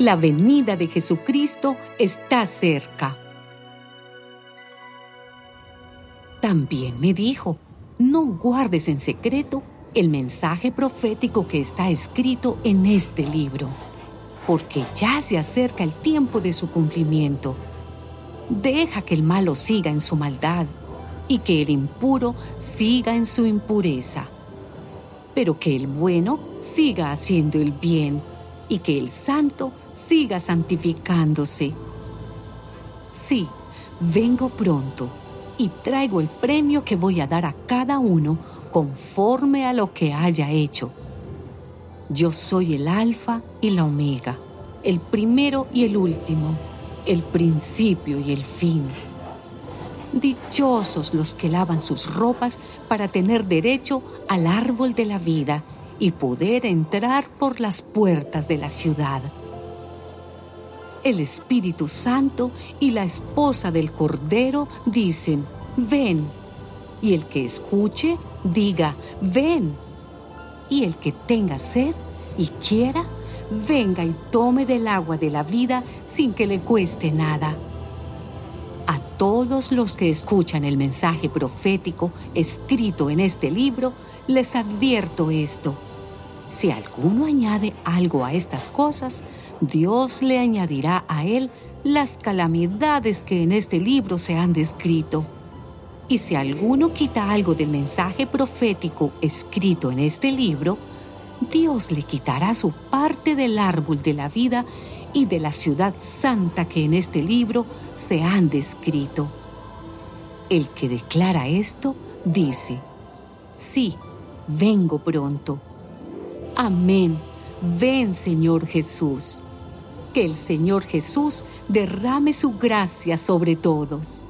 La venida de Jesucristo está cerca. También me dijo, no guardes en secreto el mensaje profético que está escrito en este libro, porque ya se acerca el tiempo de su cumplimiento. Deja que el malo siga en su maldad y que el impuro siga en su impureza, pero que el bueno siga haciendo el bien y que el santo siga santificándose. Sí, vengo pronto y traigo el premio que voy a dar a cada uno conforme a lo que haya hecho. Yo soy el alfa y la omega, el primero y el último, el principio y el fin. Dichosos los que lavan sus ropas para tener derecho al árbol de la vida y poder entrar por las puertas de la ciudad. El Espíritu Santo y la esposa del Cordero dicen, ven. Y el que escuche, diga, ven. Y el que tenga sed y quiera, venga y tome del agua de la vida sin que le cueste nada. A todos los que escuchan el mensaje profético escrito en este libro, les advierto esto. Si alguno añade algo a estas cosas, Dios le añadirá a él las calamidades que en este libro se han descrito. Y si alguno quita algo del mensaje profético escrito en este libro, Dios le quitará su parte del árbol de la vida y de la ciudad santa que en este libro se han descrito. El que declara esto dice, sí, vengo pronto. Amén. Ven, Señor Jesús. Que el Señor Jesús derrame su gracia sobre todos.